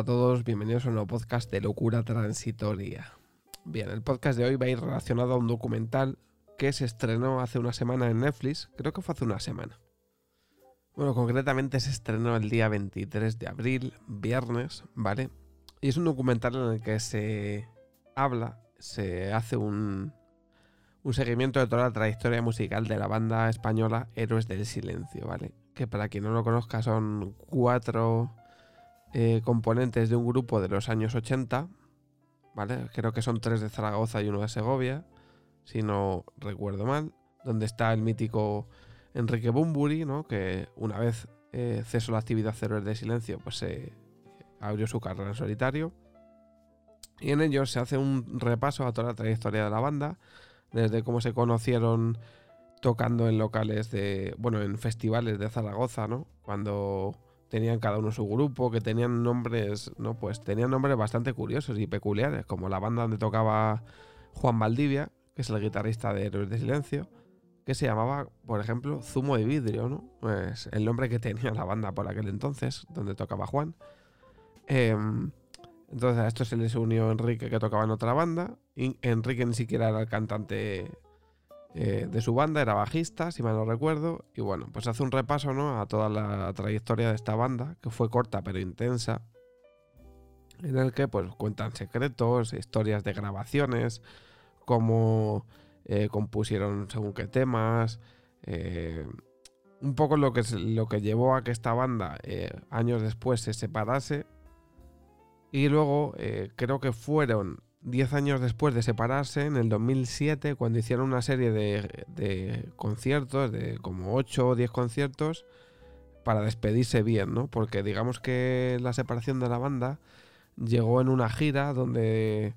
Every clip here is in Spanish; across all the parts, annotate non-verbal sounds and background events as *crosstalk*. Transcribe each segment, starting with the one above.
A todos, bienvenidos a un nuevo podcast de Locura Transitoria. Bien, el podcast de hoy va a ir relacionado a un documental que se estrenó hace una semana en Netflix, creo que fue hace una semana. Bueno, concretamente se estrenó el día 23 de abril, viernes, ¿vale? Y es un documental en el que se habla, se hace un, un seguimiento de toda la trayectoria musical de la banda española Héroes del Silencio, ¿vale? Que para quien no lo conozca son cuatro eh, componentes de un grupo de los años 80, ¿vale? Creo que son tres de Zaragoza y uno de Segovia, si no recuerdo mal, donde está el mítico Enrique Bumburi, ¿no? Que una vez eh, cesó la actividad Héroes de Silencio, pues se abrió su carrera en solitario. Y en ellos se hace un repaso a toda la trayectoria de la banda, desde cómo se conocieron tocando en locales de, bueno, en festivales de Zaragoza, ¿no? Cuando tenían cada uno su grupo, que tenían nombres, no, pues tenían nombres bastante curiosos y peculiares, como la banda donde tocaba Juan Valdivia, que es el guitarrista de Héroes de Silencio, que se llamaba, por ejemplo, Zumo de Vidrio, ¿no? Pues el nombre que tenía la banda por aquel entonces, donde tocaba Juan. Em, entonces a esto se les unió Enrique, que tocaba en otra banda. Y Enrique ni siquiera era el cantante eh, de su banda, era bajista, si mal no recuerdo. Y bueno, pues hace un repaso ¿no? a toda la trayectoria de esta banda, que fue corta pero intensa, en el que pues cuentan secretos, historias de grabaciones, cómo eh, compusieron según qué temas. Eh, un poco lo que, lo que llevó a que esta banda años después se separase. Y luego creo que fueron 10 años después de separarse, en el 2007, cuando hicieron una serie de, conciertos, de como 8 o 10 conciertos, para despedirse bien, ¿no? Porque digamos que la separación de la banda llegó en una gira donde,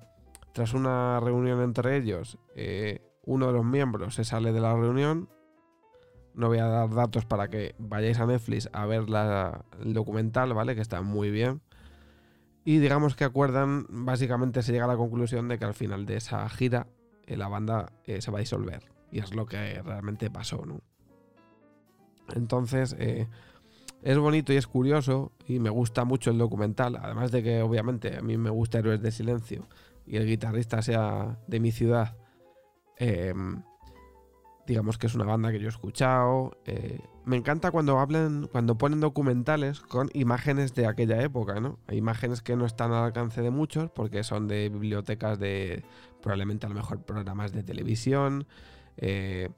tras una reunión entre ellos, eh, uno de los miembros se sale de la reunión. No voy a dar datos para que vayáis a Netflix a ver el documental, ¿vale? Que está muy bien. Y digamos que acuerdan, básicamente se llega a la conclusión de que al final de esa gira eh, la banda eh, se va a disolver. Y es lo que realmente pasó, ¿no? Entonces, eh, es bonito y es curioso y me gusta mucho el documental. Además de que obviamente a mí me gusta Héroes de Silencio y el guitarrista sea de mi ciudad. Digamos que es una banda que yo he escuchado me encanta cuando hablan, cuando ponen documentales con imágenes de aquella época, ¿no? Imágenes que no están al alcance de muchos porque son de bibliotecas de probablemente a lo mejor programas de televisión eh,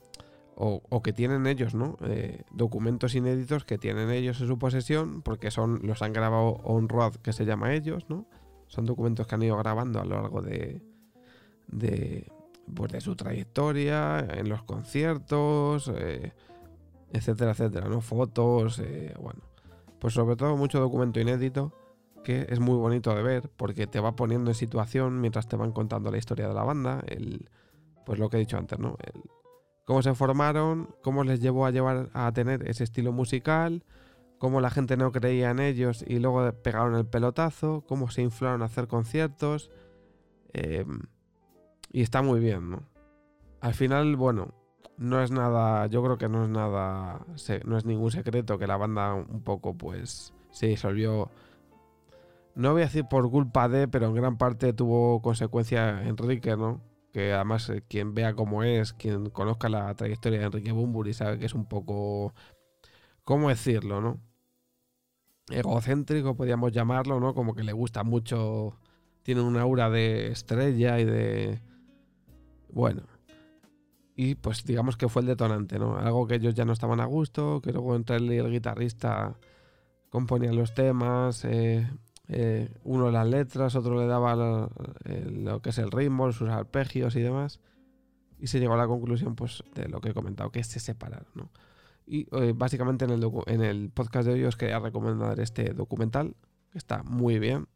o, que tienen ellos, ¿no? Eh, documentos inéditos que tienen ellos en su posesión porque son los han grabado on road que se llama ellos, ¿no? Son documentos que han ido grabando a lo largo de, de, pues de su trayectoria, en los conciertos. Eh, etcétera, etcétera, ¿no? Fotos, eh, bueno. Pues sobre todo mucho documento inédito que es muy bonito de ver porque te va poniendo en situación mientras te van contando la historia de la banda, el, pues lo que he dicho antes, ¿no? El, cómo se formaron, cómo les llevó a llevar a tener ese estilo musical, cómo la gente no creía en ellos y luego pegaron el pelotazo, cómo se inflaron a hacer conciertos. Em, y está muy bien, ¿no? Al final, bueno, no es nada, yo creo que no es nada, no es ningún secreto que la banda un poco pues se disolvió. No voy a decir por culpa de, pero en gran parte tuvo consecuencia Enrique, ¿no? Que además eh, quien vea cómo es, quien conozca la trayectoria de Enrique Bumburi sabe que es un poco, ¿cómo decirlo, no? Egocéntrico, podríamos llamarlo, ¿no? Como que le gusta mucho, tiene una aura de estrella y de... Bueno, y pues digamos que fue el detonante, ¿no? Algo que ellos ya no estaban a gusto, que luego entre el guitarrista componían los temas, eh, eh, uno las letras, otro le daba lo, que es el ritmo, sus arpegios y demás. Y se llegó a la conclusión pues de lo que he comentado, que se separaron, ¿no? Y eh, básicamente en el, en el podcast de hoy os quería recomendar este documental, que está muy bien.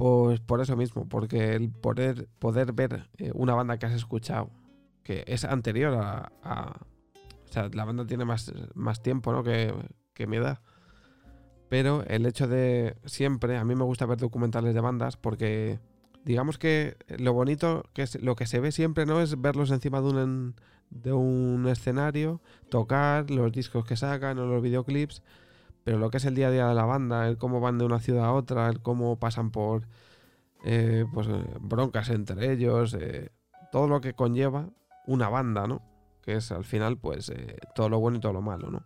Pues por eso mismo, porque el poder, poder ver una banda que has escuchado que es anterior a, o sea, la banda tiene más, más tiempo, ¿no? Que, que mi edad. Pero el hecho de siempre, a mí me gusta ver documentales de bandas porque digamos que lo bonito, que es lo que se ve siempre, ¿no? Es verlos encima de un, de un escenario, tocar los discos que sacan o los videoclips, pero lo que es el día a día de la banda, el cómo van de una ciudad a otra, el cómo pasan por eh, pues, eh, broncas entre ellos, eh, todo lo que conlleva una banda, ¿no? Que es al final, pues, todo lo bueno y todo lo malo, ¿no?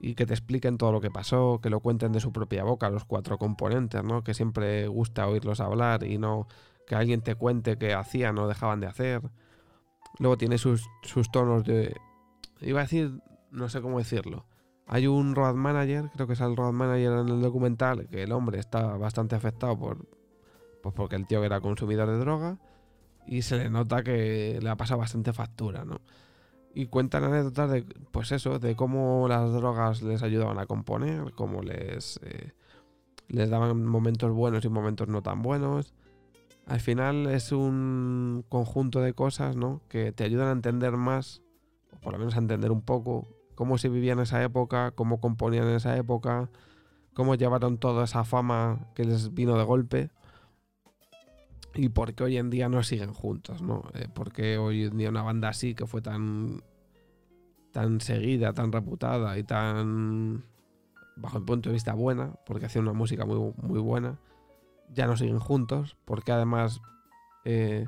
Y que te expliquen todo lo que pasó, que lo cuenten de su propia boca, los cuatro componentes, ¿no? Que siempre gusta oírlos hablar y no que alguien te cuente qué hacían o dejaban de hacer. Luego tiene sus, sus tonos de... Iba a decir, no sé cómo decirlo hay un road manager, creo que es el road manager en el documental, que el hombre está bastante afectado por, pues porque el tío era consumidor de droga y se le nota que le ha pasado bastante factura, ¿no? Y cuentan anécdotas de, pues eso, de cómo las drogas les ayudaban a componer, cómo les, eh, les daban momentos buenos y momentos no tan buenos. Al final es un conjunto de cosas, ¿no? Que te ayudan a entender más, o por lo menos a entender un poco, cómo se vivía en esa época, cómo componían en esa época, cómo llevaron toda esa fama que les vino de golpe y por qué hoy en día no siguen juntos, ¿no? Eh, por qué hoy en día una banda así que fue tan tan seguida, tan reputada y tan bajo el punto de vista buena, porque hacía una música muy, muy buena, ya no siguen juntos, porque además eh,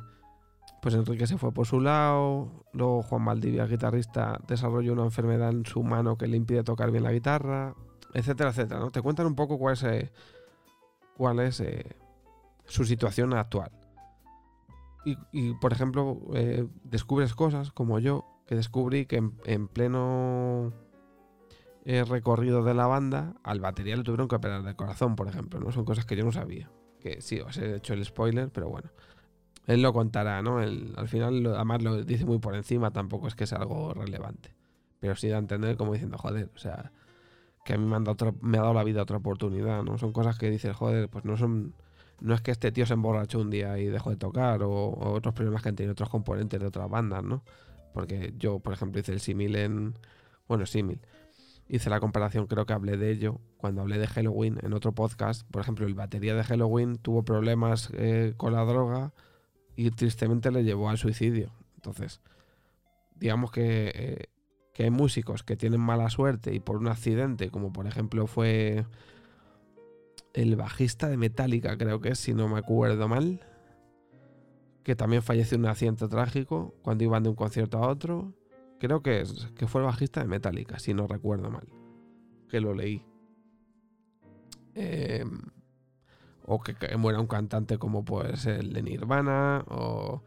pues Enrique se fue por su lado, luego Juan Valdivia, guitarrista, desarrolló una enfermedad en su mano que le impide tocar bien la guitarra, etcétera, etcétera. ¿no? Te cuentan un poco cuál es, eh, eh, su situación actual. Y, por ejemplo, eh, descubres cosas como yo, que descubrí que en, pleno recorrido de la banda, al batería le tuvieron que operar de corazón, por ejemplo, ¿no? Son cosas que yo no sabía. Que sí, os he hecho el spoiler, pero bueno. Él lo contará, ¿no? al final, además lo dice muy por encima, tampoco es que sea algo relevante. Pero sí da a entender como diciendo, joder, o sea, que a mí me, han dado me ha dado la vida otra oportunidad, ¿no? Son cosas que dices, joder, pues no son. No es que este tío se emborrachó un día y dejó de tocar, o, otros problemas que han tenido otros componentes de otras bandas, ¿no? Porque yo, por ejemplo, hice el símil en. Bueno, símil. Hice la comparación, creo que hablé de ello cuando hablé de Halloween en otro podcast. Por ejemplo, el batería de Halloween tuvo problemas eh, con la droga y tristemente le llevó al suicidio. Entonces, digamos que, eh, que hay músicos que tienen mala suerte y por un accidente, como por ejemplo fue el bajista de Metallica, creo que es, si no me acuerdo mal, que también falleció en un accidente trágico cuando iban de un concierto a otro. Creo que, es, que fue el bajista de Metallica, si no recuerdo mal. Que lo leí. Eh, o que, muera un cantante como pues el de Nirvana, o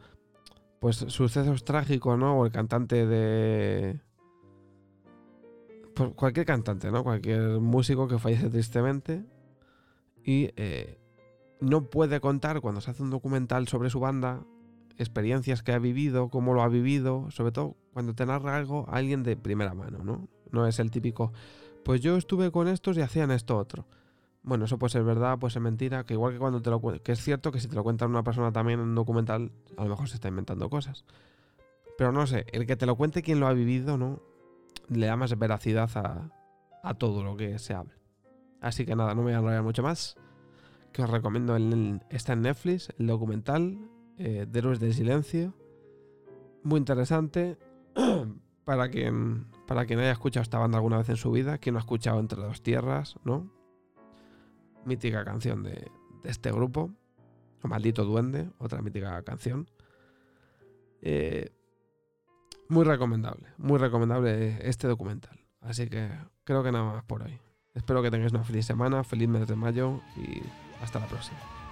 pues sucesos trágicos, ¿no? O el cantante de... Pues cualquier cantante, ¿no? Cualquier músico que fallece tristemente y eh, no puede contar cuando se hace un documental sobre su banda experiencias que ha vivido, cómo lo ha vivido, sobre todo cuando te narra algo a alguien de primera mano, ¿no? No es el típico, pues yo estuve con estos y hacían esto otro. Bueno, eso puede ser verdad, puede ser mentira, que igual que cuando te lo que es cierto que si te lo cuenta una persona también en un documental, a lo mejor se está inventando cosas. Pero no sé, el que te lo cuente quien lo ha vivido, ¿no? Le da más veracidad a, todo lo que se habla. Así que nada, no me voy a enrollar mucho más. Que os recomiendo, el, está en Netflix, el documental eh, de Héroes del Silencio. Muy interesante. *clears throat* para quien, para quien haya escuchado esta banda alguna vez en su vida, quien no ha escuchado Entre dos Tierras, ¿no? Mítica canción de, este grupo. O Maldito Duende, otra mítica canción. Eh, muy recomendable, muy recomendable este documental. Así que creo que nada más por hoy. Espero que tengáis una feliz semana, feliz mes de mayo y hasta la próxima.